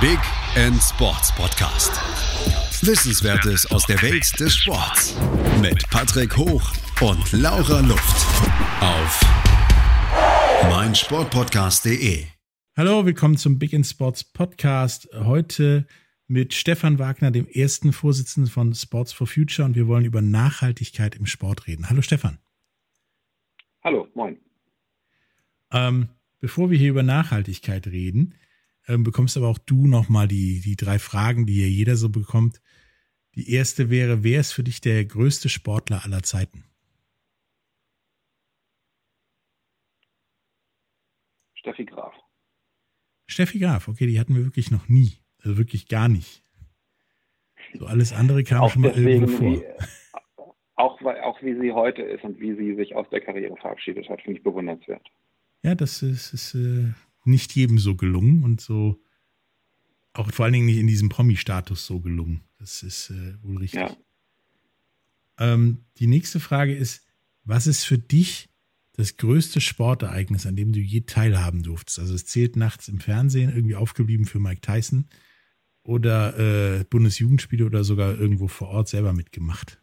Big End Sports Podcast. Wissenswertes aus der Welt des Sports mit Patrick Hoch und Laura Luft auf meinsportpodcast.de. Hallo, willkommen zum Big End Sports Podcast. Heute mit Stefan Wagner, dem ersten Vorsitzenden von Sports for Future und wir wollen über Nachhaltigkeit im Sport reden. Hallo Stefan. Hallo, moin. Ähm, bevor wir hier über Nachhaltigkeit reden, ähm, bekommst aber auch du nochmal die, die drei Fragen, die hier jeder so bekommt. Die erste wäre, wer ist für dich der größte Sportler aller Zeiten? Steffi Graf. Steffi Graf, okay, die hatten wir wirklich noch nie. Also wirklich gar nicht. So alles andere kam auch schon mal deswegen, irgendwo vor. Wie, auch, auch wie sie heute ist und wie sie sich aus der Karriere verabschiedet hat, finde ich bewundernswert. Ja, das ist, ist äh, nicht jedem so gelungen und so auch vor allen Dingen nicht in diesem Promi-Status so gelungen. Das ist äh, wohl richtig. Ja. Ähm, die nächste Frage ist, was ist für dich das größte Sportereignis, an dem du je teilhaben durftest? Also es zählt nachts im Fernsehen irgendwie aufgeblieben für Mike Tyson oder äh, Bundesjugendspiele oder sogar irgendwo vor Ort selber mitgemacht?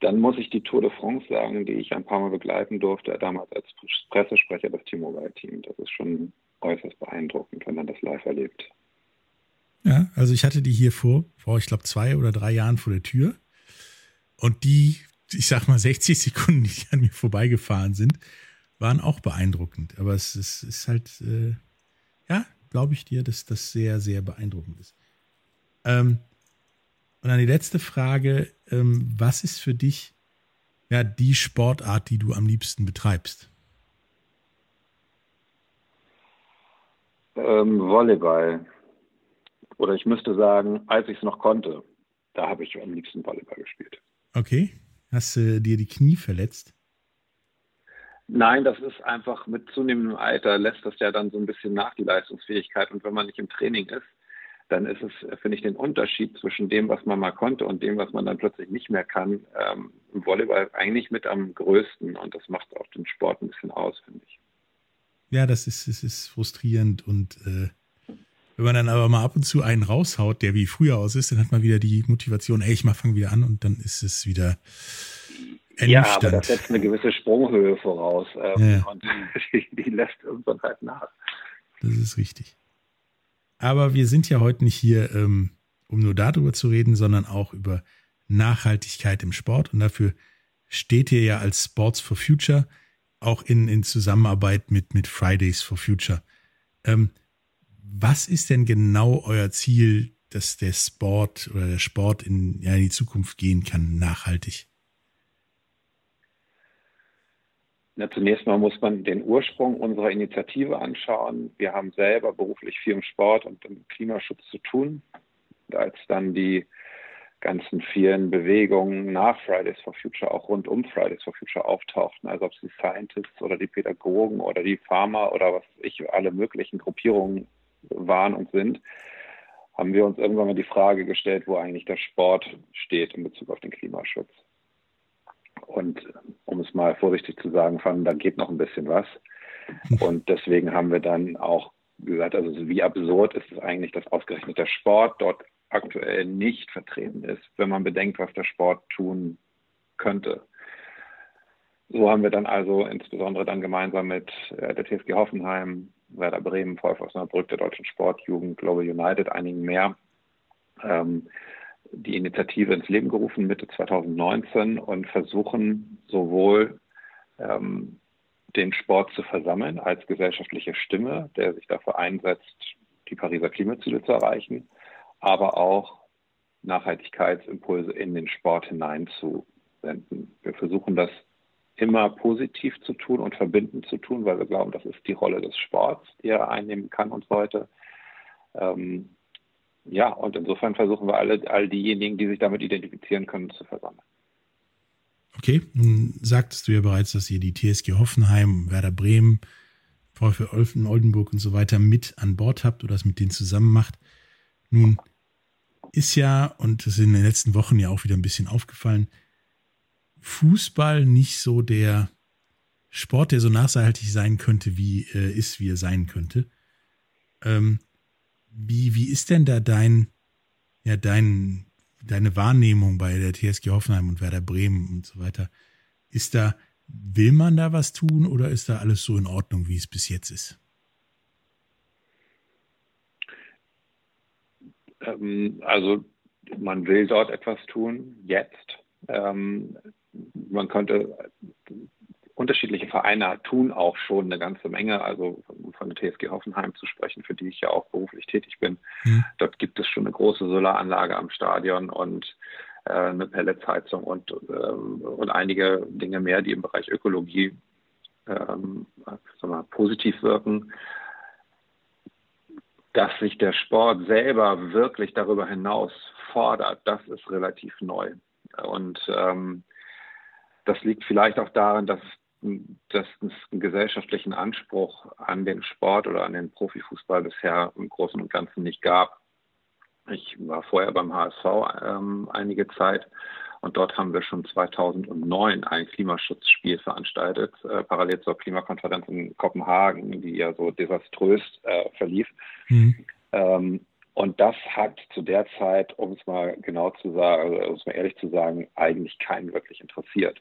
Dann muss ich die Tour de France sagen, die ich ein paar Mal begleiten durfte, damals als Pressesprecher des T-Mobile-Team. Das ist schon äußerst beeindruckend, wenn man das live erlebt. Ja, also ich hatte die hier vor, vor ich glaube zwei oder drei Jahren vor der Tür. Und die, ich sag mal 60 Sekunden, die an mir vorbeigefahren sind, waren auch beeindruckend. Aber es ist, ist halt, äh, ja, glaube ich dir, dass das sehr, sehr beeindruckend ist. Ähm, und dann die letzte Frage, ähm, was ist für dich ja die Sportart, die du am liebsten betreibst? Ähm, Volleyball. Oder ich müsste sagen, als ich es noch konnte, da habe ich am liebsten Volleyball gespielt. Okay. Hast du dir die Knie verletzt? Nein, das ist einfach mit zunehmendem Alter lässt das ja dann so ein bisschen nach die Leistungsfähigkeit. Und wenn man nicht im Training ist, dann ist es, finde ich, den Unterschied zwischen dem, was man mal konnte und dem, was man dann plötzlich nicht mehr kann, ähm, im Volleyball eigentlich mit am größten. Und das macht auch den Sport ein bisschen aus, finde ich. Ja, das ist, das ist frustrierend und äh, wenn man dann aber mal ab und zu einen raushaut, der wie früher aus ist, dann hat man wieder die Motivation, ey, ich mach fang wieder an und dann ist es wieder. Ja, aber das setzt eine gewisse Sprunghöhe voraus ähm, ja. und die, die lässt irgendwann halt nach. Das ist richtig. Aber wir sind ja heute nicht hier, ähm, um nur darüber zu reden, sondern auch über Nachhaltigkeit im Sport. Und dafür steht ihr ja als Sports for Future, auch in, in Zusammenarbeit mit, mit Fridays for Future. Ähm, was ist denn genau euer Ziel, dass der Sport oder der Sport in, ja, in die Zukunft gehen kann, nachhaltig? Na, zunächst mal muss man den Ursprung unserer Initiative anschauen. Wir haben selber beruflich viel im Sport und im Klimaschutz zu tun. Und als dann die ganzen vielen Bewegungen nach Fridays for Future, auch rund um Fridays for Future auftauchten, also ob es die Scientists oder die Pädagogen oder die Pharma oder was ich, alle möglichen Gruppierungen waren und sind, haben wir uns irgendwann mal die Frage gestellt, wo eigentlich der Sport steht in Bezug auf den Klimaschutz. Und um es mal vorsichtig zu sagen, fanden, da geht noch ein bisschen was. Und deswegen haben wir dann auch gesagt, also wie absurd ist es eigentlich, dass ausgerechnet der Sport dort aktuell nicht vertreten ist, wenn man bedenkt, was der Sport tun könnte. So haben wir dann also insbesondere dann gemeinsam mit äh, der TSG Hoffenheim, Werder Bremen, VfL Osnabrück, der Deutschen Sportjugend, Global United, einigen mehr, ähm, die Initiative ins Leben gerufen Mitte 2019 und versuchen sowohl ähm, den Sport zu versammeln als gesellschaftliche Stimme, der sich dafür einsetzt, die Pariser Klimaziele zu erreichen, aber auch Nachhaltigkeitsimpulse in den Sport hineinzusenden. Wir versuchen das immer positiv zu tun und verbindend zu tun, weil wir glauben, das ist die Rolle des Sports, die er einnehmen kann und sollte. Ähm, ja, und insofern versuchen wir alle, all diejenigen, die sich damit identifizieren können, zu versammeln. Okay, nun sagtest du ja bereits, dass ihr die TSG Hoffenheim, Werder Bremen, VfL Oldenburg und so weiter mit an Bord habt oder das mit denen zusammen macht. Nun ist ja, und das ist in den letzten Wochen ja auch wieder ein bisschen aufgefallen, Fußball nicht so der Sport, der so nachhaltig sein könnte, wie äh, ist, wie er sein könnte. Ähm, Wie, wie ist denn da dein, ja, dein, deine Wahrnehmung bei der TSG Hoffenheim und Werder Bremen und so weiter? Ist da, will man da was tun oder ist da alles so in Ordnung, wie es bis jetzt ist? Ähm, also man will dort etwas tun, jetzt. Ähm, man könnte unterschiedliche Vereine tun auch schon eine ganze Menge. Also von der TSG Hoffenheim zu sprechen, für die ich ja auch beruflich tätig bin. Mhm. Dort gibt es schon eine große Solaranlage am Stadion und äh, eine Pelletsheizung und, ähm, und einige Dinge mehr, die im Bereich Ökologie ähm, mal, positiv wirken. Dass sich der Sport selber wirklich darüber hinaus fordert, das ist relativ neu. Und ähm, das liegt vielleicht auch daran, dass dass es einen gesellschaftlichen Anspruch an den Sport oder an den Profifußball bisher im Großen und Ganzen nicht gab. Ich war vorher beim HSV ähm, einige Zeit und dort haben wir schon 2009 ein Klimaschutzspiel veranstaltet, äh, parallel zur Klimakonferenz in Kopenhagen, die ja so desaströs äh, verlief. Mhm. Ähm, und das hat zu der Zeit, um es mal genau zu sagen, also, um es mal ehrlich zu sagen, eigentlich keinen wirklich interessiert.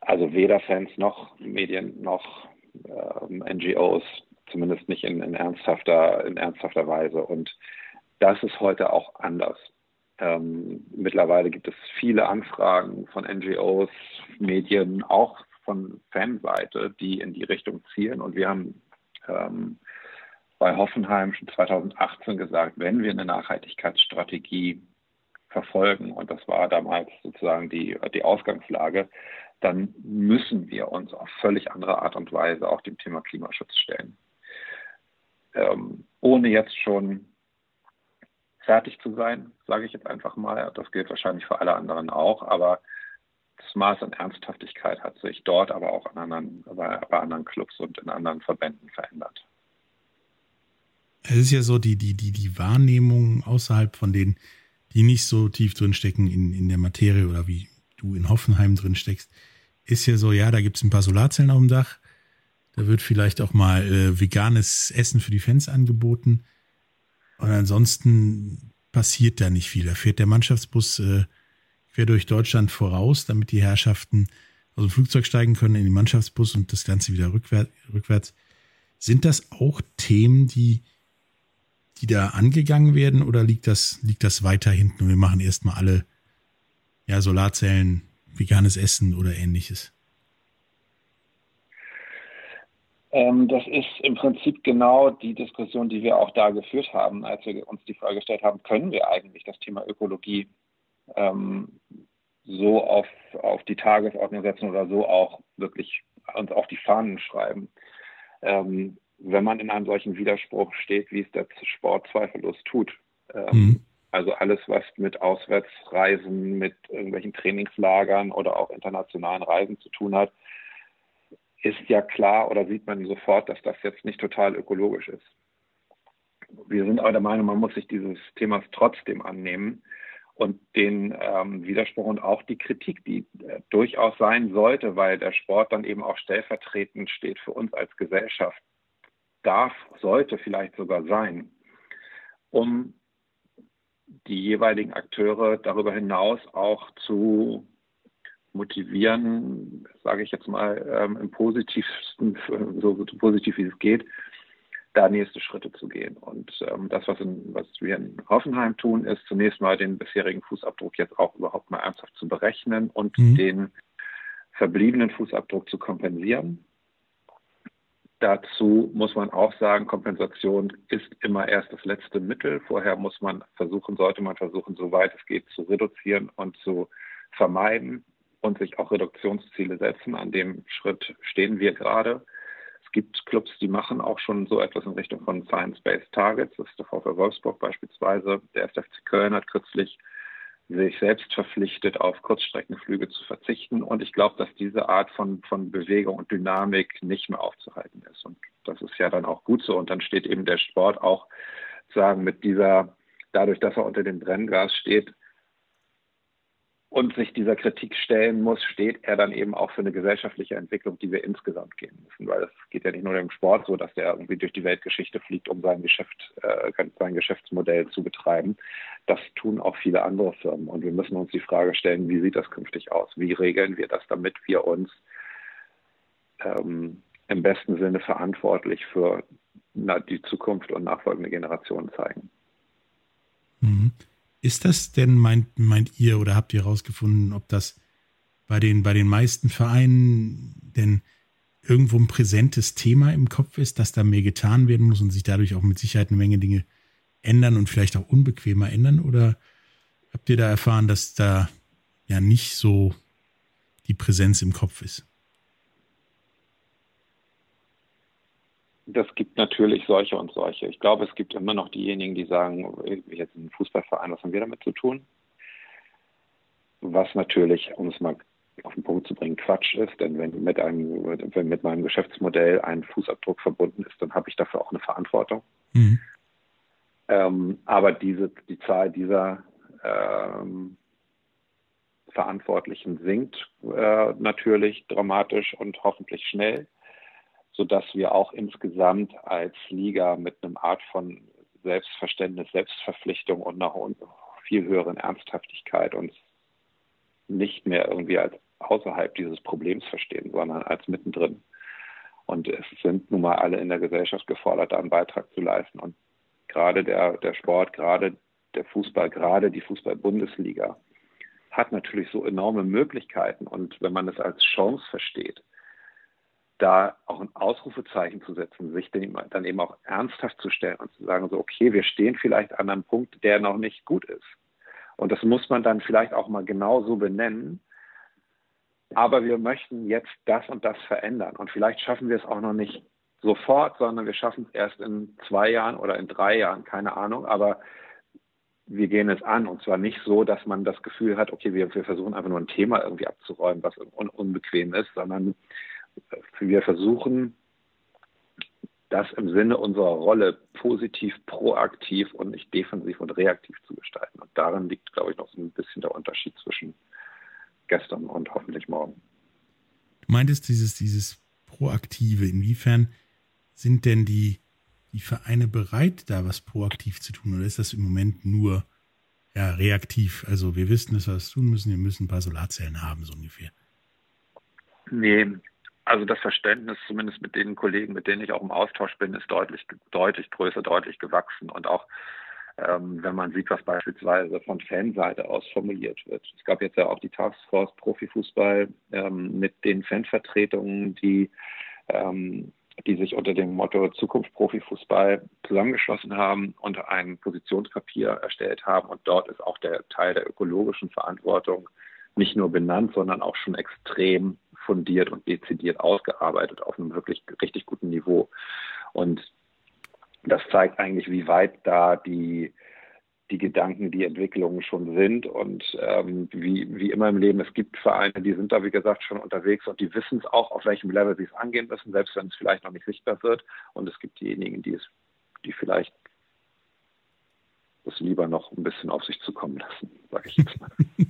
Also weder Fans noch Medien noch ähm, NGOs, zumindest nicht in, in, ernsthafter, in ernsthafter Weise. Und das ist heute auch anders. Ähm, mittlerweile gibt es viele Anfragen von NGOs, Medien, auch von Fanseite, die in die Richtung zielen. Und wir haben ähm, bei Hoffenheim schon 2018 gesagt, wenn wir eine Nachhaltigkeitsstrategie verfolgen, und das war damals sozusagen die, die Ausgangslage, dann müssen wir uns auf völlig andere Art und Weise auch dem Thema Klimaschutz stellen. Ähm, ohne jetzt schon fertig zu sein, sage ich jetzt einfach mal. Das gilt wahrscheinlich für alle anderen auch, aber das Maß an Ernsthaftigkeit hat sich dort, aber auch an anderen, bei, bei anderen Clubs und in anderen Verbänden verändert. Es ist ja so, die, die, die, die Wahrnehmung außerhalb von denen, die nicht so tief drinstecken in, in der Materie oder wie du in Hoffenheim drin steckst, ist ja so, ja, da gibt es ein paar Solarzellen auf dem Dach. Da wird vielleicht auch mal äh, veganes Essen für die Fans angeboten. Und ansonsten passiert da nicht viel. Da fährt der Mannschaftsbus äh, quer durch Deutschland voraus, damit die Herrschaften aus dem Flugzeug steigen können in den Mannschaftsbus und das Ganze wieder rückwärts. rückwärts. Sind das auch Themen, die, die da angegangen werden oder liegt das, liegt das weiter hinten und wir machen erstmal alle ja, Solarzellen, veganes Essen oder ähnliches? Ähm, das ist im Prinzip genau die Diskussion, die wir auch da geführt haben, als wir uns die Frage gestellt haben, können wir eigentlich das Thema Ökologie ähm, so auf, auf die Tagesordnung setzen oder so auch wirklich uns auf die Fahnen schreiben. Ähm, wenn man in einem solchen Widerspruch steht, wie es der Sport zweifellos tut. Ähm, mhm. Also alles, was mit Auswärtsreisen, mit irgendwelchen Trainingslagern oder auch internationalen Reisen zu tun hat, ist ja klar oder sieht man sofort, dass das jetzt nicht total ökologisch ist. Wir sind aber der Meinung, man muss sich dieses Themas trotzdem annehmen und den ähm, Widerspruch und auch die Kritik, die äh, durchaus sein sollte, weil der Sport dann eben auch stellvertretend steht für uns als Gesellschaft, darf, sollte vielleicht sogar sein, um die jeweiligen Akteure darüber hinaus auch zu motivieren, sage ich jetzt mal ähm, im positivsten, so, so, positiv wie es geht, da nächste Schritte zu gehen. Und ähm, das, was, in, was wir in Hoffenheim tun, ist zunächst mal den bisherigen Fußabdruck jetzt auch überhaupt mal ernsthaft zu berechnen und mhm. den verbliebenen Fußabdruck zu kompensieren. Dazu muss man auch sagen, Kompensation ist immer erst das letzte Mittel. Vorher muss man versuchen, sollte man versuchen, soweit es geht, zu reduzieren und zu vermeiden und sich auch Reduktionsziele setzen. An dem Schritt stehen wir gerade. Es gibt Clubs, die machen auch schon so etwas in Richtung von Science-Based Targets. Das ist der VfL Wolfsburg beispielsweise. Der SFC Köln hat kürzlich sich selbst verpflichtet, auf Kurzstreckenflüge zu verzichten. Und ich glaube, dass diese Art von, von Bewegung und Dynamik nicht mehr aufzuhalten ist. Und das ist ja dann auch gut so. Und dann steht eben der Sport auch sagen mit dieser, dadurch, dass er unter dem Brenngas steht, und sich dieser Kritik stellen muss, steht er dann eben auch für eine gesellschaftliche Entwicklung, die wir insgesamt gehen müssen. Weil es geht ja nicht nur im Sport so, dass der irgendwie durch die Weltgeschichte fliegt, um sein Geschäft, äh, sein Geschäftsmodell zu betreiben. Das tun auch viele andere Firmen. Und wir müssen uns die Frage stellen, wie sieht das künftig aus? Wie regeln wir das, damit wir uns ähm, im besten Sinne verantwortlich für na, die Zukunft und nachfolgende Generationen zeigen? Mhm. Ist das denn, meint, meint ihr oder habt ihr herausgefunden, ob das bei den, bei den meisten Vereinen denn irgendwo ein präsentes Thema im Kopf ist, dass da mehr getan werden muss und sich dadurch auch mit Sicherheit eine Menge Dinge ändern und vielleicht auch unbequemer ändern? Oder habt ihr da erfahren, dass da ja nicht so die Präsenz im Kopf ist? Das gibt natürlich solche und solche. Ich glaube, es gibt immer noch diejenigen, die sagen, jetzt ein Fußballverein, was haben wir damit zu tun? Was natürlich, um es mal auf den Punkt zu bringen, Quatsch ist, denn wenn mit einem, wenn mit meinem Geschäftsmodell ein Fußabdruck verbunden ist, dann habe ich dafür auch eine Verantwortung. Mhm. Ähm, aber diese, die Zahl dieser ähm, Verantwortlichen sinkt äh, natürlich dramatisch und hoffentlich schnell sodass wir auch insgesamt als Liga mit einem Art von Selbstverständnis, Selbstverpflichtung und einer viel höheren Ernsthaftigkeit uns nicht mehr irgendwie als außerhalb dieses Problems verstehen, sondern als mittendrin. Und es sind nun mal alle in der Gesellschaft gefordert, einen Beitrag zu leisten. Und gerade der, der Sport, gerade der Fußball, gerade die Fußball-Bundesliga hat natürlich so enorme Möglichkeiten. Und wenn man es als Chance versteht, da auch ein Ausrufezeichen zu setzen, sich dann eben auch ernsthaft zu stellen und zu sagen, so, okay, wir stehen vielleicht an einem Punkt, der noch nicht gut ist. Und das muss man dann vielleicht auch mal genau so benennen. Aber wir möchten jetzt das und das verändern. Und vielleicht schaffen wir es auch noch nicht sofort, sondern wir schaffen es erst in zwei Jahren oder in drei Jahren, keine Ahnung. Aber wir gehen es an. Und zwar nicht so, dass man das Gefühl hat, okay, wir, wir versuchen einfach nur ein Thema irgendwie abzuräumen, was un unbequem ist, sondern wir versuchen, das im Sinne unserer Rolle positiv, proaktiv und nicht defensiv und reaktiv zu gestalten. Und darin liegt, glaube ich, noch so ein bisschen der Unterschied zwischen gestern und hoffentlich morgen. Du meintest dieses, dieses Proaktive. Inwiefern sind denn die, die Vereine bereit, da was proaktiv zu tun? Oder ist das im Moment nur ja, reaktiv? Also wir wissen, dass wir das tun müssen, wir müssen ein paar Solarzellen haben, so ungefähr. Nee, also das Verständnis, zumindest mit den Kollegen, mit denen ich auch im Austausch bin, ist deutlich, deutlich größer, deutlich gewachsen. Und auch ähm, wenn man sieht, was beispielsweise von Fanseite aus formuliert wird. Es gab jetzt ja auch die Taskforce Profifußball ähm, mit den Fanvertretungen, die, ähm, die sich unter dem Motto Zukunft Profifußball zusammengeschlossen haben und ein Positionspapier erstellt haben. Und dort ist auch der Teil der ökologischen Verantwortung nicht nur benannt, sondern auch schon extrem fundiert und dezidiert ausgearbeitet auf einem wirklich richtig guten Niveau. Und das zeigt eigentlich, wie weit da die, die Gedanken, die Entwicklungen schon sind. Und ähm, wie, wie immer im Leben, es gibt Vereine, die sind da, wie gesagt, schon unterwegs und die wissen es auch, auf welchem Level sie es angehen müssen, selbst wenn es vielleicht noch nicht sichtbar wird. Und es gibt diejenigen, die es, die vielleicht das lieber noch ein bisschen auf sich zukommen lassen, sage ich jetzt mal.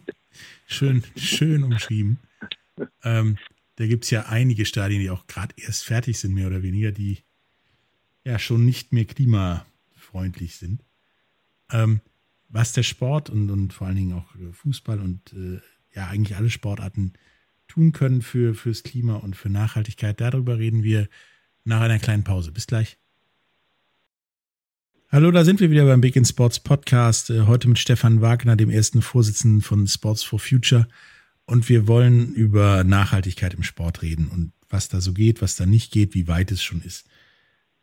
schön, schön umschrieben. Ähm, da gibt es ja einige Stadien, die auch gerade erst fertig sind, mehr oder weniger, die ja schon nicht mehr klimafreundlich sind. Ähm, was der Sport und, und vor allen Dingen auch Fußball und äh, ja eigentlich alle Sportarten tun können für, fürs Klima und für Nachhaltigkeit, darüber reden wir nach einer kleinen Pause. Bis gleich. Hallo, da sind wir wieder beim Big in Sports Podcast. Äh, heute mit Stefan Wagner, dem ersten Vorsitzenden von Sports for Future. Und wir wollen über Nachhaltigkeit im Sport reden und was da so geht, was da nicht geht, wie weit es schon ist.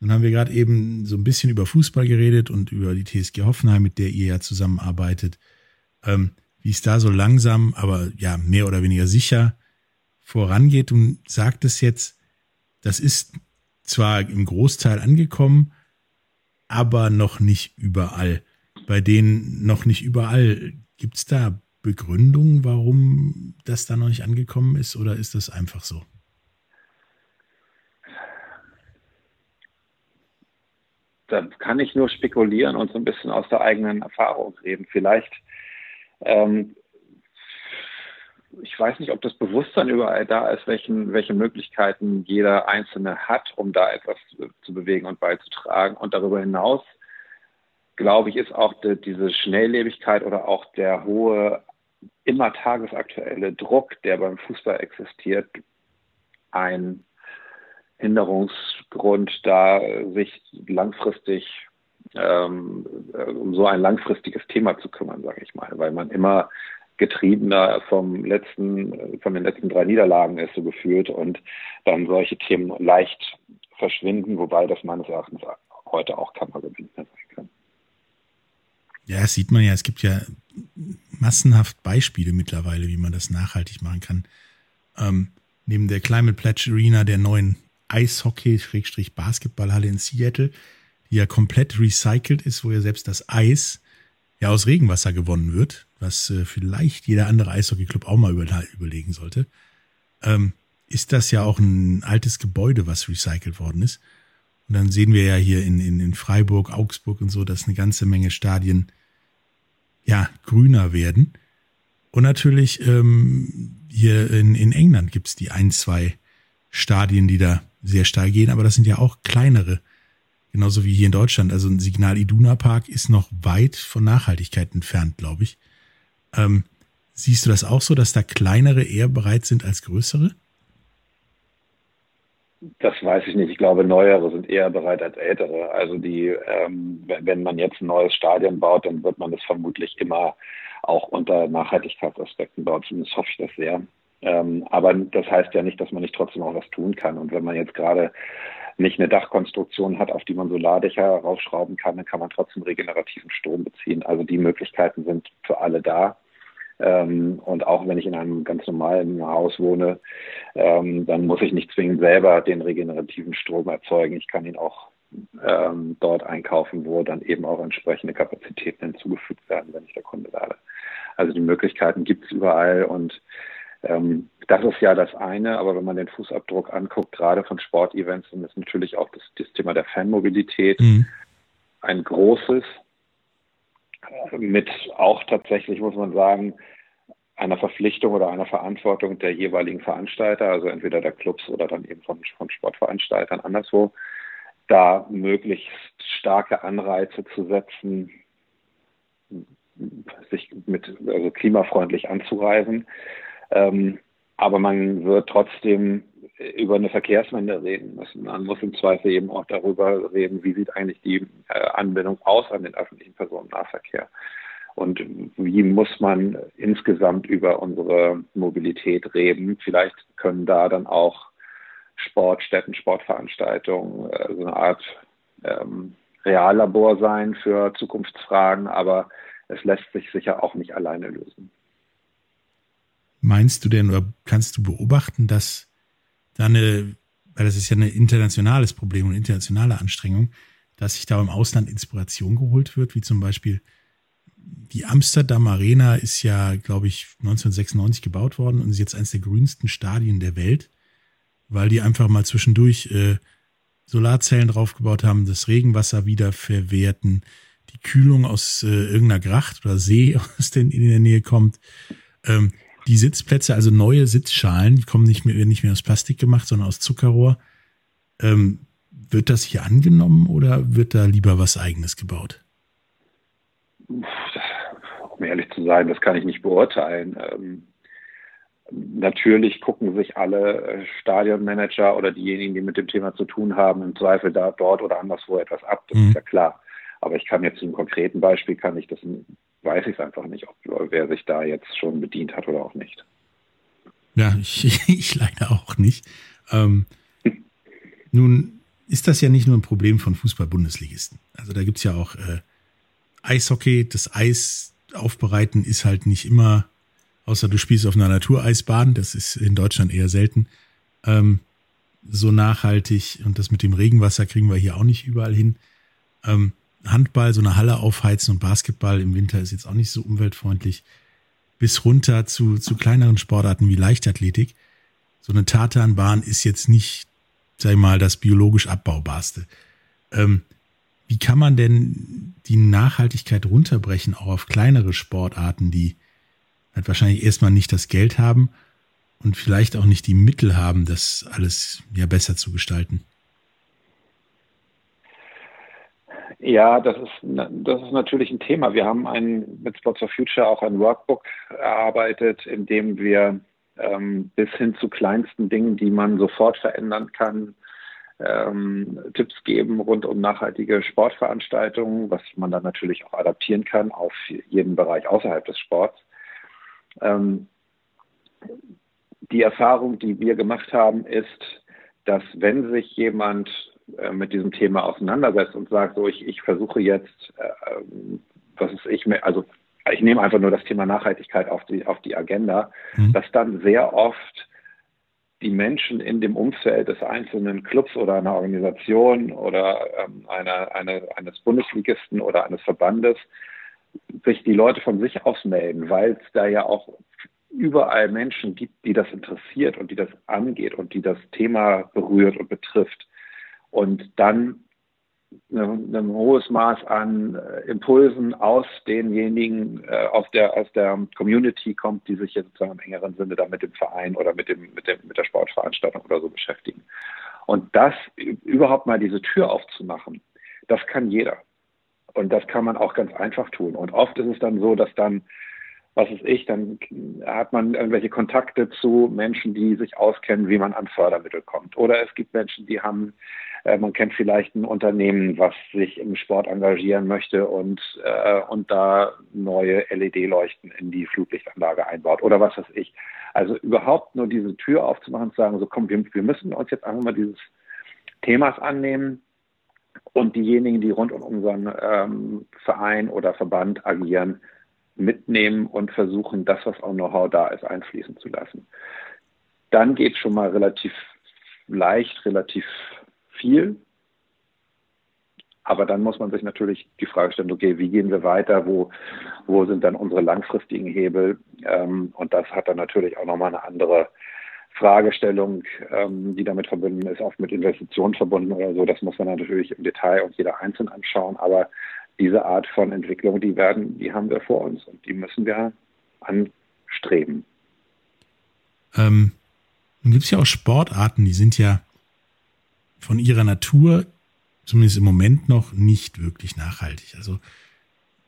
Dann haben wir gerade eben so ein bisschen über Fußball geredet und über die TSG Hoffenheim, mit der ihr ja zusammenarbeitet. Ähm, wie es da so langsam, aber ja, mehr oder weniger sicher vorangeht. Und sagt es jetzt, das ist zwar im Großteil angekommen, aber noch nicht überall. Bei denen noch nicht überall. Gibt es da Begründung, warum das da noch nicht angekommen ist, oder ist das einfach so? Da kann ich nur spekulieren und so ein bisschen aus der eigenen Erfahrung reden. Vielleicht, ähm, ich weiß nicht, ob das Bewusstsein überall da ist, welchen, welche Möglichkeiten jeder Einzelne hat, um da etwas zu bewegen und beizutragen. Und darüber hinaus, glaube ich, ist auch die, diese Schnelllebigkeit oder auch der hohe, immer tagesaktuelle Druck, der beim Fußball existiert, ein Hinderungsgrund, da sich langfristig ähm, um so ein langfristiges Thema zu kümmern, sage ich mal, weil man immer getriebener vom letzten, von den letzten drei Niederlagen ist, so gefühlt, und dann solche Themen leicht verschwinden, wobei das meines Erachtens heute auch Kammergewinn sein kann. Ja, das sieht man ja. Es gibt ja massenhaft Beispiele mittlerweile, wie man das nachhaltig machen kann. Ähm, neben der Climate Pledge Arena der neuen Eishockey-Basketballhalle in Seattle, die ja komplett recycelt ist, wo ja selbst das Eis ja aus Regenwasser gewonnen wird, was äh, vielleicht jeder andere Eishockeyclub auch mal über, überlegen sollte, ähm, ist das ja auch ein altes Gebäude, was recycelt worden ist. Und dann sehen wir ja hier in, in, in Freiburg, Augsburg und so, dass eine ganze Menge Stadien ja grüner werden. Und natürlich ähm, hier in, in England gibt's die ein, zwei Stadien, die da sehr steil gehen, aber das sind ja auch kleinere Genauso wie hier in Deutschland. Also ein Signal Iduna Park ist noch weit von Nachhaltigkeit entfernt, glaube ich. Ähm, siehst du das auch so, dass da kleinere eher bereit sind als größere? Das weiß ich nicht. Ich glaube, neuere sind eher bereit als ältere. Also die, ähm, wenn man jetzt ein neues Stadion baut, dann wird man es vermutlich immer auch unter Nachhaltigkeitsaspekten bauen. Zumindest hoffe ich das sehr. Ähm, aber das heißt ja nicht, dass man nicht trotzdem auch was tun kann. Und wenn man jetzt gerade nicht eine Dachkonstruktion hat, auf die man Solardächer raufschrauben kann, dann kann man trotzdem regenerativen Strom beziehen. Also die Möglichkeiten sind für alle da. Ähm, und auch wenn ich in einem ganz normalen Haus wohne, ähm, dann muss ich nicht zwingend selber den regenerativen Strom erzeugen. Ich kann ihn auch ähm, dort einkaufen, wo dann eben auch entsprechende Kapazitäten hinzugefügt werden, wenn ich der Kunde werde. Also die Möglichkeiten gibt es überall und ähm, das ist ja das eine, aber wenn man den Fußabdruck anguckt, gerade von Sportevents, dann ist natürlich auch das, das Thema der Fanmobilität mhm. ein großes, mit auch tatsächlich, muss man sagen, einer Verpflichtung oder einer Verantwortung der jeweiligen Veranstalter, also entweder der Clubs oder dann eben von, von Sportveranstaltern anderswo, da möglichst starke Anreize zu setzen, sich mit also klimafreundlich anzureisen. Ähm, aber man wird trotzdem über eine Verkehrswende reden müssen. Man muss im Zweifel eben auch darüber reden, wie sieht eigentlich die äh, Anbindung aus an den öffentlichen Personennahverkehr. Und wie muss man insgesamt über unsere Mobilität reden? Vielleicht können da dann auch Sportstätten, Sportveranstaltungen äh, so eine Art ähm, Reallabor sein für Zukunftsfragen, aber es lässt sich sicher auch nicht alleine lösen. Meinst du denn oder kannst du beobachten, dass da eine, weil das ist ja ein internationales Problem und internationale Anstrengung, dass sich da im Ausland Inspiration geholt wird, wie zum Beispiel die Amsterdam Arena ist ja, glaube ich, 1996 gebaut worden und ist jetzt eines der grünsten Stadien der Welt, weil die einfach mal zwischendurch äh, Solarzellen draufgebaut haben, das Regenwasser wieder verwerten, die Kühlung aus äh, irgendeiner Gracht oder See aus den in der Nähe kommt. Ähm, die Sitzplätze, also neue Sitzschalen, die kommen nicht mehr, nicht mehr aus Plastik gemacht, sondern aus Zuckerrohr. Ähm, wird das hier angenommen oder wird da lieber was Eigenes gebaut? Um ehrlich zu sein, das kann ich nicht beurteilen. Ähm, natürlich gucken sich alle äh, Stadionmanager oder diejenigen, die mit dem Thema zu tun haben, im Zweifel da, dort oder anderswo etwas ab. Das mhm. ist ja klar. Aber ich kann jetzt zum konkreten Beispiel, kann ich das weiß ich es einfach nicht, ob wer sich da jetzt schon bedient hat oder auch nicht. Ja, ich, ich leider auch nicht. Ähm, nun ist das ja nicht nur ein Problem von Fußball-Bundesligisten. Also da gibt es ja auch äh, Eishockey. Das Eis aufbereiten ist halt nicht immer, außer du spielst auf einer Natureisbahn, das ist in Deutschland eher selten, ähm, so nachhaltig. Und das mit dem Regenwasser kriegen wir hier auch nicht überall hin. Ähm, Handball, so eine Halle aufheizen und Basketball im Winter ist jetzt auch nicht so umweltfreundlich. Bis runter zu, zu kleineren Sportarten wie Leichtathletik. So eine Tatanbahn ist jetzt nicht, sag ich mal, das biologisch abbaubarste. Ähm, wie kann man denn die Nachhaltigkeit runterbrechen, auch auf kleinere Sportarten, die halt wahrscheinlich erstmal nicht das Geld haben und vielleicht auch nicht die Mittel haben, das alles ja besser zu gestalten. Ja, das ist, das ist natürlich ein Thema. Wir haben ein, mit Sports for Future auch ein Workbook erarbeitet, in dem wir ähm, bis hin zu kleinsten Dingen, die man sofort verändern kann, ähm, Tipps geben rund um nachhaltige Sportveranstaltungen, was man dann natürlich auch adaptieren kann auf jeden Bereich außerhalb des Sports. Ähm, die Erfahrung, die wir gemacht haben, ist, dass wenn sich jemand äh, mit diesem Thema auseinandersetzt und sagt, so ich, ich versuche jetzt, äh, was ist ich, also ich nehme einfach nur das Thema Nachhaltigkeit auf die, auf die Agenda, mhm. dass dann sehr oft die Menschen in dem Umfeld des einzelnen Clubs oder einer Organisation oder ähm, einer, einer, eines Bundesligisten oder eines Verbandes sich die Leute von sich aus melden, weil es da ja auch überall Menschen gibt, die das interessiert und die das angeht und die das Thema berührt und betrifft. Und dann ein hohes Maß an äh, Impulsen aus denjenigen, äh, aus der, aus der Community kommt, die sich jetzt sozusagen im engeren Sinne da mit dem Verein oder mit dem, mit dem, mit der Sportveranstaltung oder so beschäftigen. Und das überhaupt mal diese Tür aufzumachen, das kann jeder. Und das kann man auch ganz einfach tun. Und oft ist es dann so, dass dann was ist ich, dann hat man irgendwelche Kontakte zu Menschen, die sich auskennen, wie man an Fördermittel kommt. Oder es gibt Menschen, die haben, äh, man kennt vielleicht ein Unternehmen, was sich im Sport engagieren möchte und, äh, und da neue LED-Leuchten in die Flutlichtanlage einbaut oder was weiß ich. Also überhaupt nur diese Tür aufzumachen und zu sagen, so komm, wir, wir müssen uns jetzt einfach mal dieses Themas annehmen und diejenigen, die rund um unseren ähm, Verein oder Verband agieren, mitnehmen und versuchen, das, was auch Know-how da ist, einfließen zu lassen. Dann geht schon mal relativ leicht, relativ viel. Aber dann muss man sich natürlich die Frage stellen, okay, wie gehen wir weiter? Wo, wo sind dann unsere langfristigen Hebel? Ähm, und das hat dann natürlich auch nochmal eine andere Fragestellung, ähm, die damit verbunden ist, oft mit Investitionen verbunden oder so. Das muss man natürlich im Detail und jeder einzeln anschauen. Aber diese Art von Entwicklung, die werden, die haben wir vor uns und die müssen wir anstreben. Ähm, nun gibt es ja auch Sportarten, die sind ja von ihrer Natur, zumindest im Moment noch, nicht wirklich nachhaltig. Also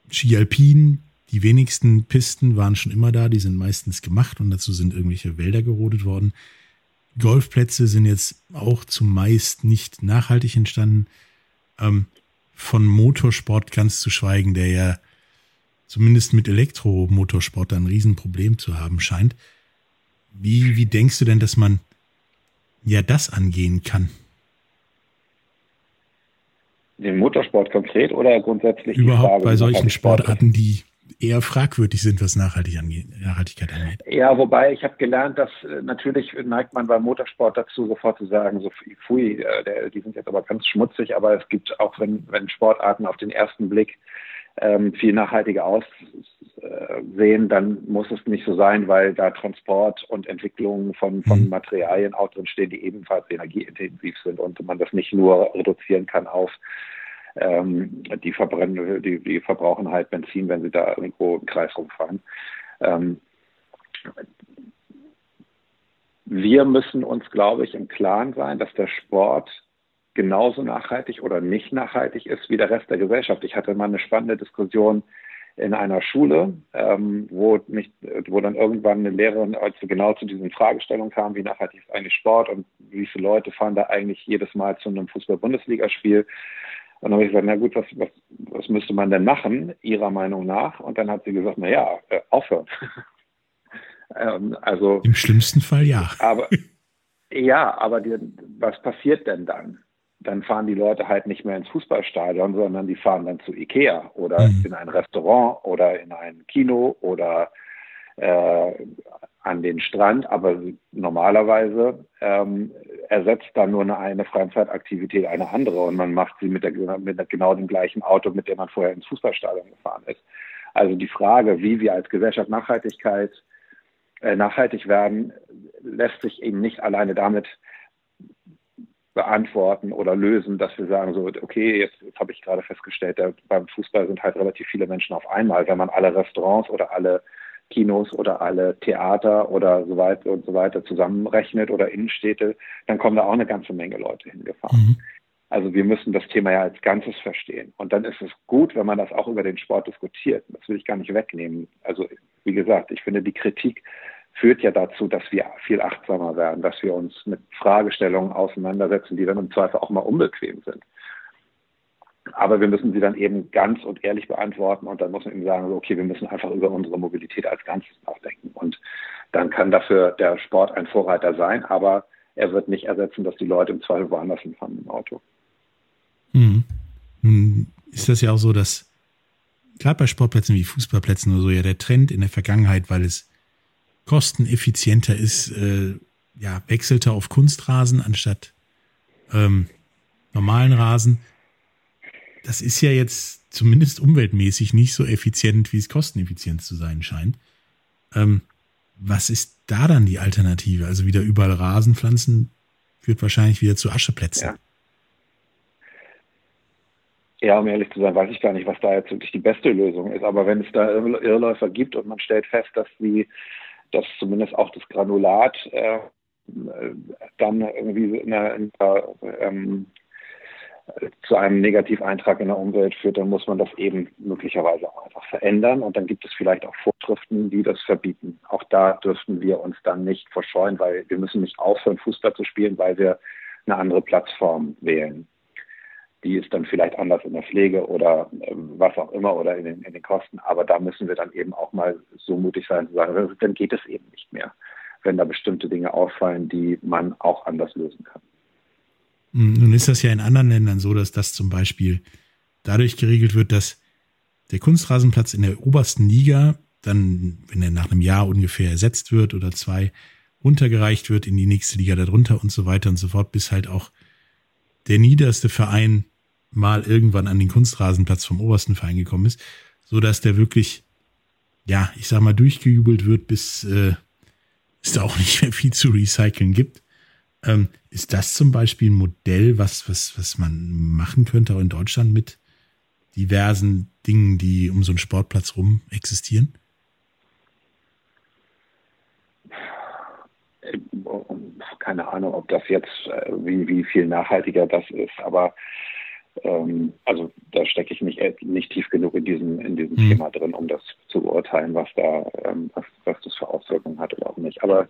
Ski Alpin, die wenigsten Pisten waren schon immer da, die sind meistens gemacht und dazu sind irgendwelche Wälder gerodet worden. Golfplätze sind jetzt auch zumeist nicht nachhaltig entstanden. Ähm, von Motorsport ganz zu schweigen, der ja zumindest mit Elektromotorsport ein Riesenproblem zu haben scheint. Wie, wie denkst du denn, dass man ja das angehen kann? Den Motorsport konkret oder grundsätzlich? Überhaupt bei solchen Sportarten, die eher fragwürdig sind, was Nachhaltig angeht, Nachhaltigkeit angeht. Ja, wobei ich habe gelernt, dass äh, natürlich neigt man beim Motorsport dazu, sofort zu sagen, so pfui, äh, die sind jetzt aber ganz schmutzig, aber es gibt auch, wenn, wenn Sportarten auf den ersten Blick ähm, viel nachhaltiger aussehen, dann muss es nicht so sein, weil da Transport und Entwicklung von, von mhm. Materialien auch drin stehen, die ebenfalls energieintensiv sind und man das nicht nur reduzieren kann auf ähm, die verbrennen, die, die verbrauchen halt Benzin, wenn sie da irgendwo im Kreis rumfahren. Ähm, wir müssen uns, glaube ich, im Klaren sein, dass der Sport genauso nachhaltig oder nicht nachhaltig ist wie der Rest der Gesellschaft. Ich hatte mal eine spannende Diskussion in einer Schule, ähm, wo, nicht, wo dann irgendwann eine Lehrerin also genau zu diesen Fragestellungen kam, wie nachhaltig ist eigentlich Sport und wie viele Leute fahren da eigentlich jedes Mal zu einem Fußball-Bundesligaspiel. Und dann habe ich gesagt, na gut, was, was, was müsste man denn machen, Ihrer Meinung nach? Und dann hat sie gesagt, na ja, äh, aufhören. ähm, also Im schlimmsten Fall ja. Aber ja, aber die, was passiert denn dann? Dann fahren die Leute halt nicht mehr ins Fußballstadion, sondern die fahren dann zu Ikea oder mhm. in ein Restaurant oder in ein Kino oder äh, an den Strand, aber normalerweise ähm, ersetzt dann nur eine, eine Freizeitaktivität eine andere und man macht sie mit, der, mit der, genau dem gleichen Auto, mit dem man vorher ins Fußballstadion gefahren ist. Also die Frage, wie wir als Gesellschaft Nachhaltigkeit äh, nachhaltig werden, lässt sich eben nicht alleine damit beantworten oder lösen, dass wir sagen, so, okay, jetzt, jetzt habe ich gerade festgestellt, beim Fußball sind halt relativ viele Menschen auf einmal. Wenn man alle Restaurants oder alle Kinos oder alle Theater oder so weiter und so weiter zusammenrechnet oder Innenstädte, dann kommen da auch eine ganze Menge Leute hingefahren. Mhm. Also wir müssen das Thema ja als Ganzes verstehen. Und dann ist es gut, wenn man das auch über den Sport diskutiert. Das will ich gar nicht wegnehmen. Also wie gesagt, ich finde, die Kritik führt ja dazu, dass wir viel achtsamer werden, dass wir uns mit Fragestellungen auseinandersetzen, die dann im Zweifel auch mal unbequem sind. Aber wir müssen sie dann eben ganz und ehrlich beantworten und dann muss man eben sagen, okay, wir müssen einfach über unsere Mobilität als Ganzes nachdenken. Und dann kann dafür der Sport ein Vorreiter sein, aber er wird nicht ersetzen, dass die Leute im Zweifel woanders hinfahren im Auto. Mhm. Nun ist das ja auch so, dass gerade bei Sportplätzen wie Fußballplätzen oder so ja der Trend in der Vergangenheit, weil es kosteneffizienter ist, äh, ja, wechselte auf Kunstrasen anstatt ähm, normalen Rasen das ist ja jetzt zumindest umweltmäßig nicht so effizient, wie es kosteneffizient zu sein scheint. Ähm, was ist da dann die Alternative? Also wieder überall Rasen pflanzen führt wahrscheinlich wieder zu Ascheplätzen. Ja. Ja, um ehrlich zu sein, weiß ich gar nicht, was da jetzt wirklich die beste Lösung ist. Aber wenn es da Irrläufer gibt und man stellt fest, dass die, dass zumindest auch das Granulat äh, dann irgendwie in einer, in einer ähm, zu einem Negativeintrag in der Umwelt führt, dann muss man das eben möglicherweise auch einfach verändern. Und dann gibt es vielleicht auch Vorschriften, die das verbieten. Auch da dürften wir uns dann nicht verscheuen, weil wir müssen nicht aufhören, Fußball zu spielen, weil wir eine andere Plattform wählen. Die ist dann vielleicht anders in der Pflege oder ähm, was auch immer oder in den, in den Kosten. Aber da müssen wir dann eben auch mal so mutig sein zu sagen, dann geht es eben nicht mehr, wenn da bestimmte Dinge auffallen, die man auch anders lösen kann. Hm, nun ist das ja in anderen Ländern so, dass das zum Beispiel dadurch geregelt wird, dass der Kunstrasenplatz in der obersten Liga dann, wenn er nach einem Jahr ungefähr ersetzt wird oder zwei, runtergereicht wird in die nächste Liga darunter und so weiter und so fort, bis halt auch der niederste Verein mal irgendwann an den Kunstrasenplatz vom obersten Verein gekommen ist, so dass der wirklich, ja, ich sag mal, durchgejubelt wird, bis äh, es da auch nicht mehr viel zu recyceln gibt. Ähm, ist das zum Beispiel ein Modell, was, was, was man machen könnte auch in Deutschland mit diversen Dingen, die um so einen Sportplatz rum existieren? Keine Ahnung, ob das jetzt, äh, wie, wie viel nachhaltiger das ist, aber ähm, also da stecke ich nicht, nicht tief genug in diesem, in diesem hm. Thema drin, um das zu beurteilen, was da, ähm, was, was das für Auswirkungen hat oder auch nicht. Aber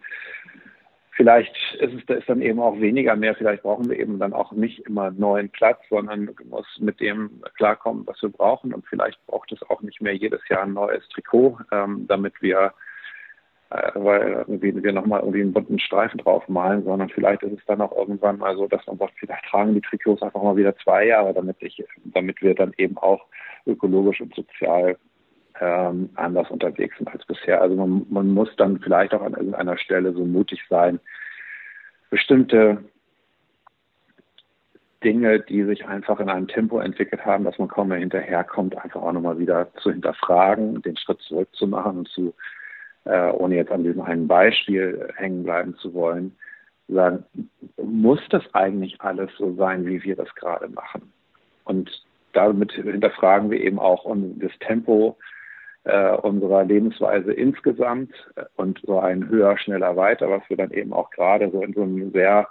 Vielleicht ist es ist dann eben auch weniger mehr. Vielleicht brauchen wir eben dann auch nicht immer neuen Platz, sondern muss mit dem klarkommen, was wir brauchen. Und vielleicht braucht es auch nicht mehr jedes Jahr ein neues Trikot, ähm, damit wir, äh, weil irgendwie wir nochmal irgendwie einen bunten Streifen draufmalen, sondern vielleicht ist es dann auch irgendwann mal so, dass man sagt, vielleicht tragen die Trikots einfach mal wieder zwei Jahre, damit ich, damit wir dann eben auch ökologisch und sozial ähm, anders unterwegs sind als bisher. Also man, man muss dann vielleicht auch an irgendeiner Stelle so mutig sein, bestimmte Dinge, die sich einfach in einem Tempo entwickelt haben, dass man kaum mehr hinterherkommt, einfach auch nochmal wieder zu hinterfragen, den Schritt zurückzumachen und zu, äh, ohne jetzt an diesem einen Beispiel hängen bleiben zu wollen, sagen, muss das eigentlich alles so sein, wie wir das gerade machen? Und damit hinterfragen wir eben auch das Tempo, äh, unserer Lebensweise insgesamt und so ein höher, schneller, weiter, was wir dann eben auch gerade so in so einem sehr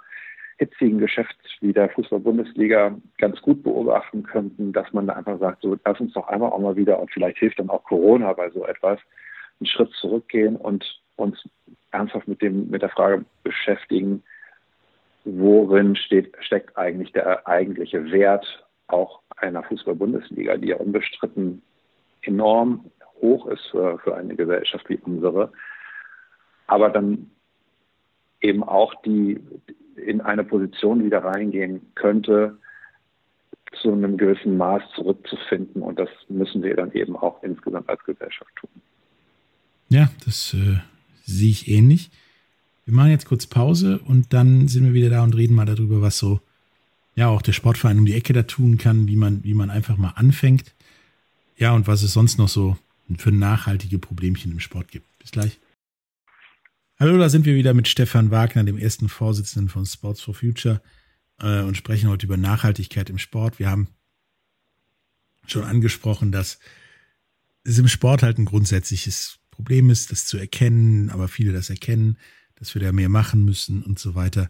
hitzigen Geschäft wie der Fußball-Bundesliga ganz gut beobachten könnten, dass man da einfach sagt, so lass uns doch einmal auch mal wieder und vielleicht hilft dann auch Corona bei so etwas, einen Schritt zurückgehen und uns ernsthaft mit dem mit der Frage beschäftigen, worin steht, steckt eigentlich der eigentliche Wert auch einer Fußball-Bundesliga, die ja unbestritten enorm hoch ist für, für eine Gesellschaft wie unsere, aber dann eben auch die in eine Position wieder reingehen könnte, zu einem gewissen Maß zurückzufinden. Und das müssen wir dann eben auch insgesamt als Gesellschaft tun. Ja, das äh, sehe ich ähnlich. Wir machen jetzt kurz Pause und dann sind wir wieder da und reden mal darüber, was so ja auch der Sportverein um die Ecke da tun kann, wie man, wie man einfach mal anfängt. Ja, und was es sonst noch so für nachhaltige Problemchen im Sport gibt. Bis gleich. Hallo, da sind wir wieder mit Stefan Wagner, dem ersten Vorsitzenden von Sports for Future äh, und sprechen heute über Nachhaltigkeit im Sport. Wir haben schon angesprochen, dass es im Sport halt ein grundsätzliches Problem ist, das zu erkennen, aber viele das erkennen, dass wir da mehr machen müssen und so weiter.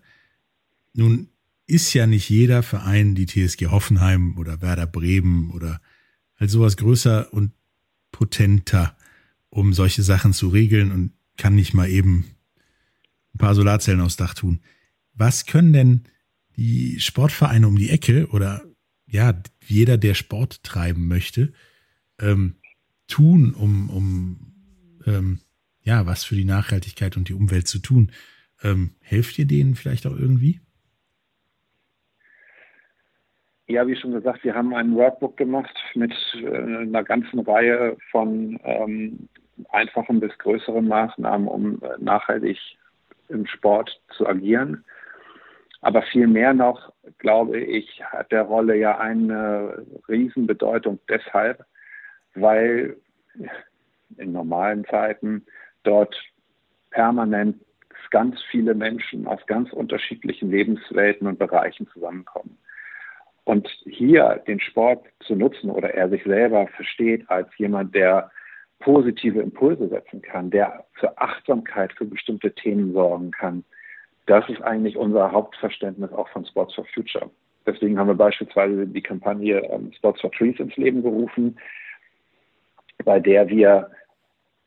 Nun ist ja nicht jeder Verein die TSG Hoffenheim oder Werder Bremen oder halt sowas größer und potenter, um solche Sachen zu regeln und kann nicht mal eben ein paar Solarzellen aufs Dach tun. Was können denn die Sportvereine um die Ecke oder ja, jeder, der Sport treiben möchte, ähm, tun, um, um ähm, ja, was für die Nachhaltigkeit und die Umwelt zu tun? Ähm, helft ihr denen vielleicht auch irgendwie? Ja, wie schon gesagt, wir haben ein Workbook gemacht mit äh, einer ganzen Reihe von ähm, einfachen bis größeren Maßnahmen, um äh, nachhaltig im Sport zu agieren. Aber viel mehr noch, glaube ich, hat der Rolle ja eine Riesenbedeutung deshalb, weil in normalen Zeiten dort permanent ganz viele Menschen aus ganz unterschiedlichen Lebenswelten und Bereichen zusammenkommen. Und hier den Sport zu nutzen oder er sich selber versteht als jemand, der positive Impulse setzen kann, der für Achtsamkeit für bestimmte Themen sorgen kann, das ist eigentlich unser Hauptverständnis auch von Sports for Future. Deswegen haben wir beispielsweise die Kampagne ähm, Sports for Trees ins Leben gerufen, bei der wir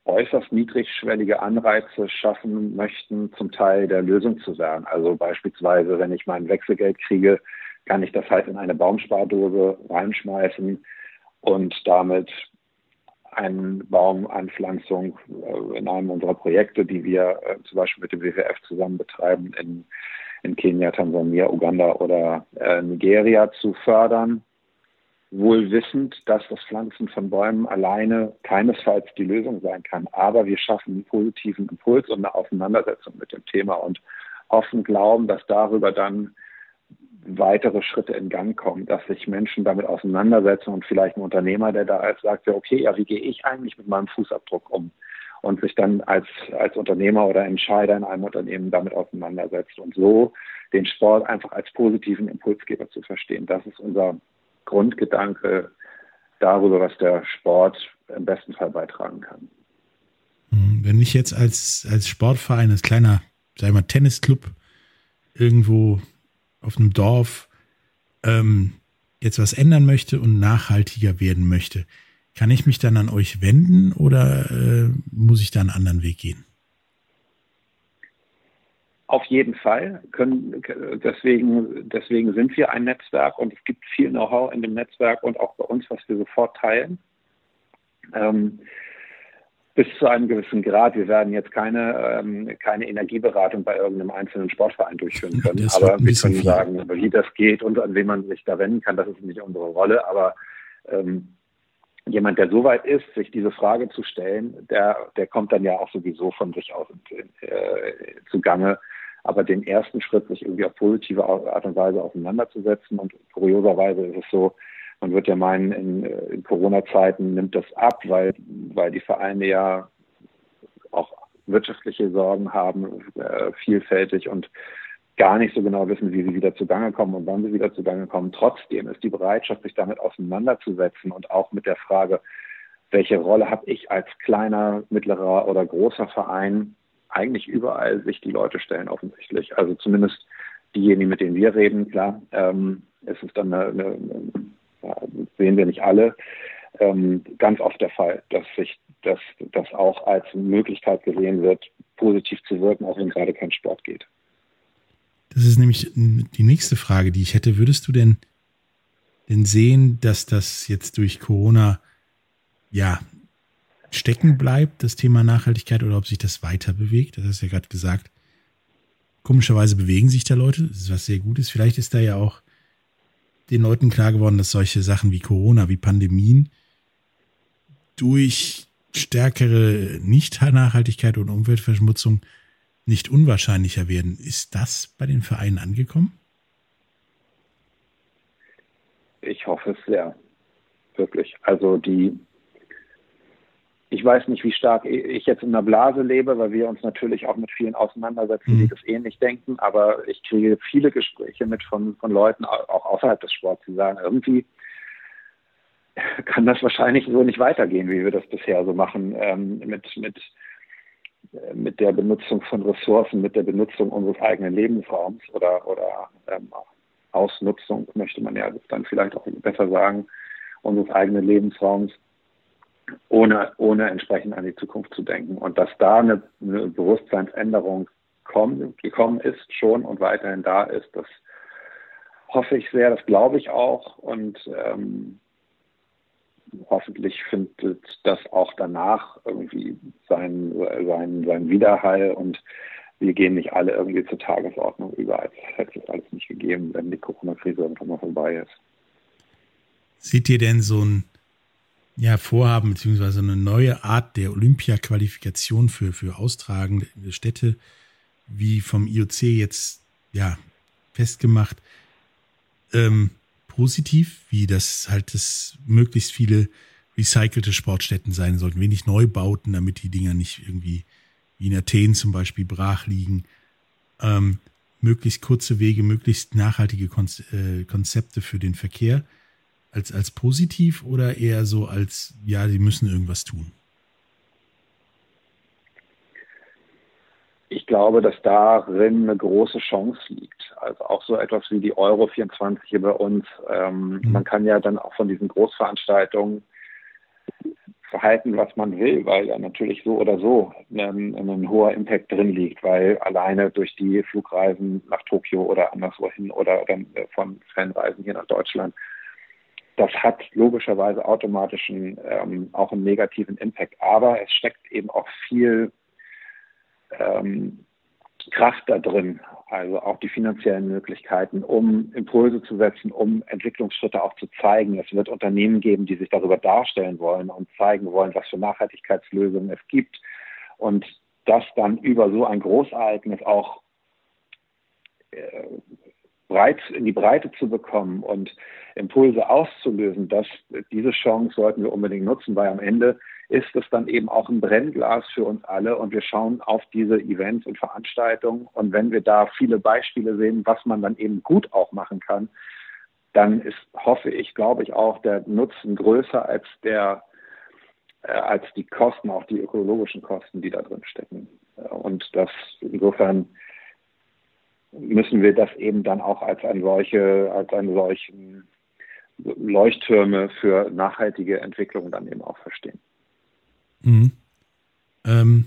äußerst niedrigschwellige Anreize schaffen möchten, zum Teil der Lösung zu werden. Also beispielsweise, wenn ich mein Wechselgeld kriege, kann ich das halt in eine Baumspardose reinschmeißen und damit eine Baumanpflanzung äh, in einem unserer Projekte, die wir äh, zum Beispiel mit dem WWF zusammen betreiben, in, in Kenia, Tansania, Uganda oder äh, Nigeria zu fördern. Wohl wissend, dass das Pflanzen von Bäumen alleine keinesfalls die Lösung sein kann. Aber wir schaffen einen positiven Impuls und eine Auseinandersetzung mit dem Thema und offen glauben, dass darüber dann weitere Schritte in Gang kommen, dass sich Menschen damit auseinandersetzen und vielleicht ein Unternehmer, der da ist, sagt, ja, okay, ja, wie gehe ich eigentlich mit meinem Fußabdruck um? Und sich dann als, als Unternehmer oder Entscheider in einem Unternehmen damit auseinandersetzt und so den Sport einfach als positiven Impulsgeber zu verstehen. Das ist unser Grundgedanke darüber, was der Sport im besten Fall beitragen kann. Hm, wenn ich jetzt als, als Sportverein, als kleiner, sagen wir mal, Tennisclub irgendwo auf einem Dorf ähm, jetzt was ändern möchte und nachhaltiger werden möchte, kann ich mich dann an euch wenden oder äh, muss ich da einen anderen Weg gehen? Auf jeden Fall. Können, deswegen, deswegen sind wir ein Netzwerk und es gibt viel Know-how in dem Netzwerk und auch bei uns, was wir sofort teilen. Ähm, bis zu einem gewissen Grad. Wir werden jetzt keine, ähm, keine Energieberatung bei irgendeinem einzelnen Sportverein durchführen können. Das aber wir können viel. sagen, wie das geht und an wen man sich da wenden kann. Das ist nicht unsere Rolle. Aber ähm, jemand, der so weit ist, sich diese Frage zu stellen, der, der kommt dann ja auch sowieso von sich aus äh, zugange. Aber den ersten Schritt, sich irgendwie auf positive Art und Weise auseinanderzusetzen und kurioserweise ist es so, man wird ja meinen, in, äh, in Corona-Zeiten nimmt das ab, weil, weil die Vereine ja auch wirtschaftliche Sorgen haben, äh, vielfältig und gar nicht so genau wissen, wie sie wieder zugange kommen und wann sie wieder zugange kommen. Trotzdem ist die Bereitschaft, sich damit auseinanderzusetzen und auch mit der Frage, welche Rolle habe ich als kleiner, mittlerer oder großer Verein, eigentlich überall sich die Leute stellen offensichtlich. Also zumindest diejenigen, mit denen wir reden, klar, ähm, ist es dann eine, eine, sehen wir nicht alle, ähm, ganz oft der Fall, dass sich das, das auch als Möglichkeit gesehen wird, positiv zu wirken, auch wenn gerade kein Sport geht. Das ist nämlich die nächste Frage, die ich hätte. Würdest du denn, denn sehen, dass das jetzt durch Corona ja stecken bleibt, das Thema Nachhaltigkeit, oder ob sich das weiter bewegt? Das hast du ja gerade gesagt. Komischerweise bewegen sich da Leute, was sehr gut ist. Vielleicht ist da ja auch den Leuten klar geworden, dass solche Sachen wie Corona, wie Pandemien durch stärkere Nicht-Nachhaltigkeit und Umweltverschmutzung nicht unwahrscheinlicher werden. Ist das bei den Vereinen angekommen? Ich hoffe es sehr. Wirklich. Also die ich weiß nicht, wie stark ich jetzt in einer Blase lebe, weil wir uns natürlich auch mit vielen auseinandersetzen, mhm. die das ähnlich denken. Aber ich kriege viele Gespräche mit von, von Leuten, auch außerhalb des Sports, die sagen, irgendwie kann das wahrscheinlich so nicht weitergehen, wie wir das bisher so machen, ähm, mit, mit, äh, mit der Benutzung von Ressourcen, mit der Benutzung unseres eigenen Lebensraums oder, oder ähm, Ausnutzung, möchte man ja dann vielleicht auch besser sagen, unseres eigenen Lebensraums, ohne, ohne entsprechend an die Zukunft zu denken. Und dass da eine, eine Bewusstseinsänderung kommen, gekommen ist schon und weiterhin da ist, das hoffe ich sehr, das glaube ich auch. Und ähm, hoffentlich findet das auch danach irgendwie seinen, seinen, seinen Widerhall und wir gehen nicht alle irgendwie zur Tagesordnung über, als hätte es alles nicht gegeben, wenn die Corona-Krise irgendwann mal vorbei ist. Seht ihr denn so ein ja, Vorhaben beziehungsweise eine neue Art der Olympia-Qualifikation für, für austragende Städte, wie vom IOC jetzt ja festgemacht, ähm, positiv, wie das halt das möglichst viele recycelte Sportstätten sein sollten, wenig Neubauten, damit die Dinger nicht irgendwie wie in Athen zum Beispiel brach liegen. Ähm, möglichst kurze Wege, möglichst nachhaltige äh, Konzepte für den Verkehr als, als positiv oder eher so als, ja, sie müssen irgendwas tun? Ich glaube, dass darin eine große Chance liegt. Also auch so etwas wie die Euro 24 hier bei uns. Ähm, mhm. Man kann ja dann auch von diesen Großveranstaltungen verhalten, was man will, weil ja natürlich so oder so ein, ein, hoher Impact drin liegt, weil alleine durch die Flugreisen nach Tokio oder anderswohin oder dann von Fanreisen hier nach Deutschland das hat logischerweise automatisch einen, ähm, auch einen negativen Impact. Aber es steckt eben auch viel ähm, Kraft da drin, also auch die finanziellen Möglichkeiten, um Impulse zu setzen, um Entwicklungsschritte auch zu zeigen. Es wird Unternehmen geben, die sich darüber darstellen wollen und zeigen wollen, was für Nachhaltigkeitslösungen es gibt. Und das dann über so ein Großereignis auch äh, breit, in die Breite zu bekommen und Impulse auszulösen, dass diese Chance sollten wir unbedingt nutzen, weil am Ende ist es dann eben auch ein Brennglas für uns alle und wir schauen auf diese Events und Veranstaltungen und wenn wir da viele Beispiele sehen, was man dann eben gut auch machen kann, dann ist, hoffe ich, glaube ich auch der Nutzen größer als der äh, als die Kosten, auch die ökologischen Kosten, die da drin stecken. Und das insofern müssen wir das eben dann auch als eine solche, als einen solchen Leuchttürme für nachhaltige Entwicklung dann eben auch verstehen. Mhm. Ähm,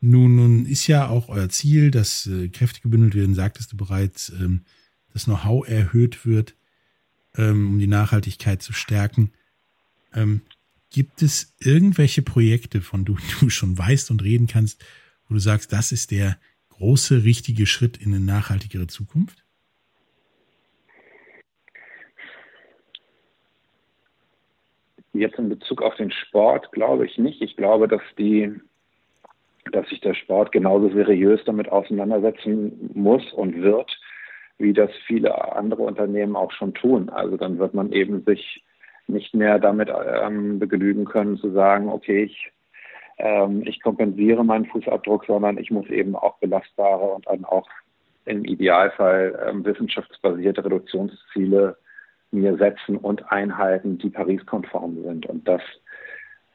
nun, nun ist ja auch euer Ziel, dass äh, Kräfte gebündelt werden, sagtest du bereits, ähm, das Know-how erhöht wird, ähm, um die Nachhaltigkeit zu stärken. Ähm, gibt es irgendwelche Projekte, von denen du schon weißt und reden kannst, wo du sagst, das ist der große, richtige Schritt in eine nachhaltigere Zukunft? Jetzt in Bezug auf den Sport glaube ich nicht. Ich glaube, dass die, dass sich der Sport genauso seriös damit auseinandersetzen muss und wird, wie das viele andere Unternehmen auch schon tun. Also dann wird man eben sich nicht mehr damit ähm, begnügen können zu sagen, okay, ich ähm, ich kompensiere meinen Fußabdruck, sondern ich muss eben auch belastbare und dann auch im Idealfall ähm, wissenschaftsbasierte Reduktionsziele mir setzen und einhalten, die Paris-konform sind. Und dass,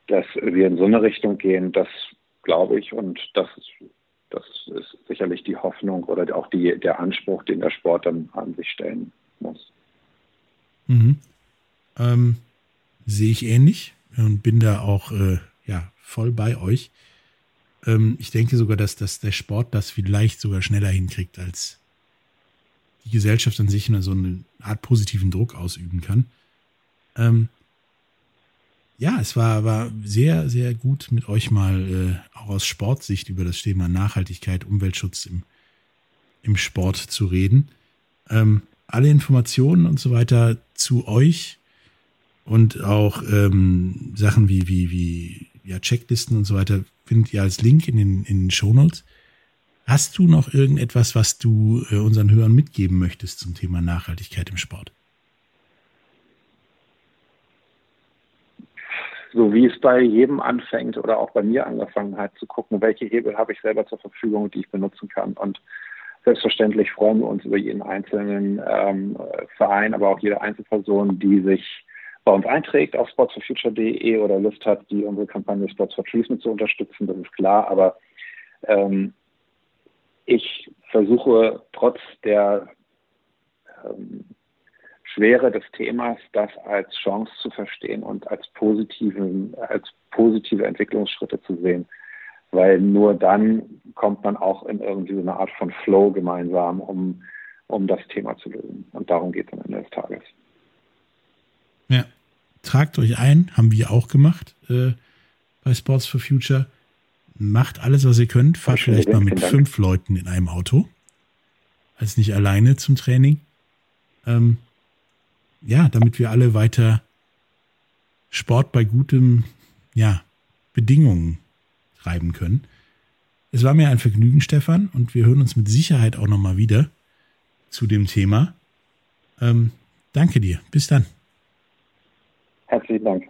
dass wir in so eine Richtung gehen, das glaube ich und das das ist sicherlich die Hoffnung oder auch die, der Anspruch, den der Sport dann an sich stellen muss. Mhm. Ähm, sehe ich ähnlich und bin da auch äh, ja, voll bei euch. Ähm, ich denke sogar, dass, dass der Sport das vielleicht sogar schneller hinkriegt, als die Gesellschaft an sich so eine Art positiven Druck ausüben kann. Ähm, ja, es war, war sehr, sehr gut mit euch mal äh, auch aus Sportsicht über das Thema Nachhaltigkeit, Umweltschutz im, im Sport zu reden. Ähm, alle Informationen und so weiter zu euch und auch ähm, Sachen wie, wie, wie ja, Checklisten und so weiter findet ihr als Link in den, in den Shownotes. Hast du noch irgendetwas, was du äh, unseren Hörern mitgeben möchtest zum Thema Nachhaltigkeit im Sport? So wie es bei jedem anfängt oder auch bei mir angefangen hat, zu gucken, welche Hebel habe ich selber zur Verfügung, die ich benutzen kann. Und selbstverständlich freuen wir uns über jeden einzelnen ähm, Verein, aber auch jede Einzelperson, die sich bei uns einträgt auf sportsforfuture.de oder Lust hat, die unsere Kampagne Sports for Trees mit zu unterstützen, das ist klar. Aber ähm, ich versuche trotz der ähm, Schwere des Themas, das als Chance zu verstehen und als, positiven, als positive Entwicklungsschritte zu sehen. Weil nur dann kommt man auch in irgendwie so eine Art von Flow gemeinsam, um, um das Thema zu lösen. Und darum geht es am Ende des Tages. Ja, tragt euch ein, haben wir auch gemacht äh, bei Sports for Future. Macht alles, was ihr könnt. Fahrt vielleicht mal mit fünf Leuten in einem Auto. Als nicht alleine zum Training. Ähm, ja, damit wir alle weiter Sport bei gutem, ja, Bedingungen treiben können. Es war mir ein Vergnügen, Stefan, und wir hören uns mit Sicherheit auch nochmal wieder zu dem Thema. Ähm, danke dir. Bis dann. Herzlichen Dank.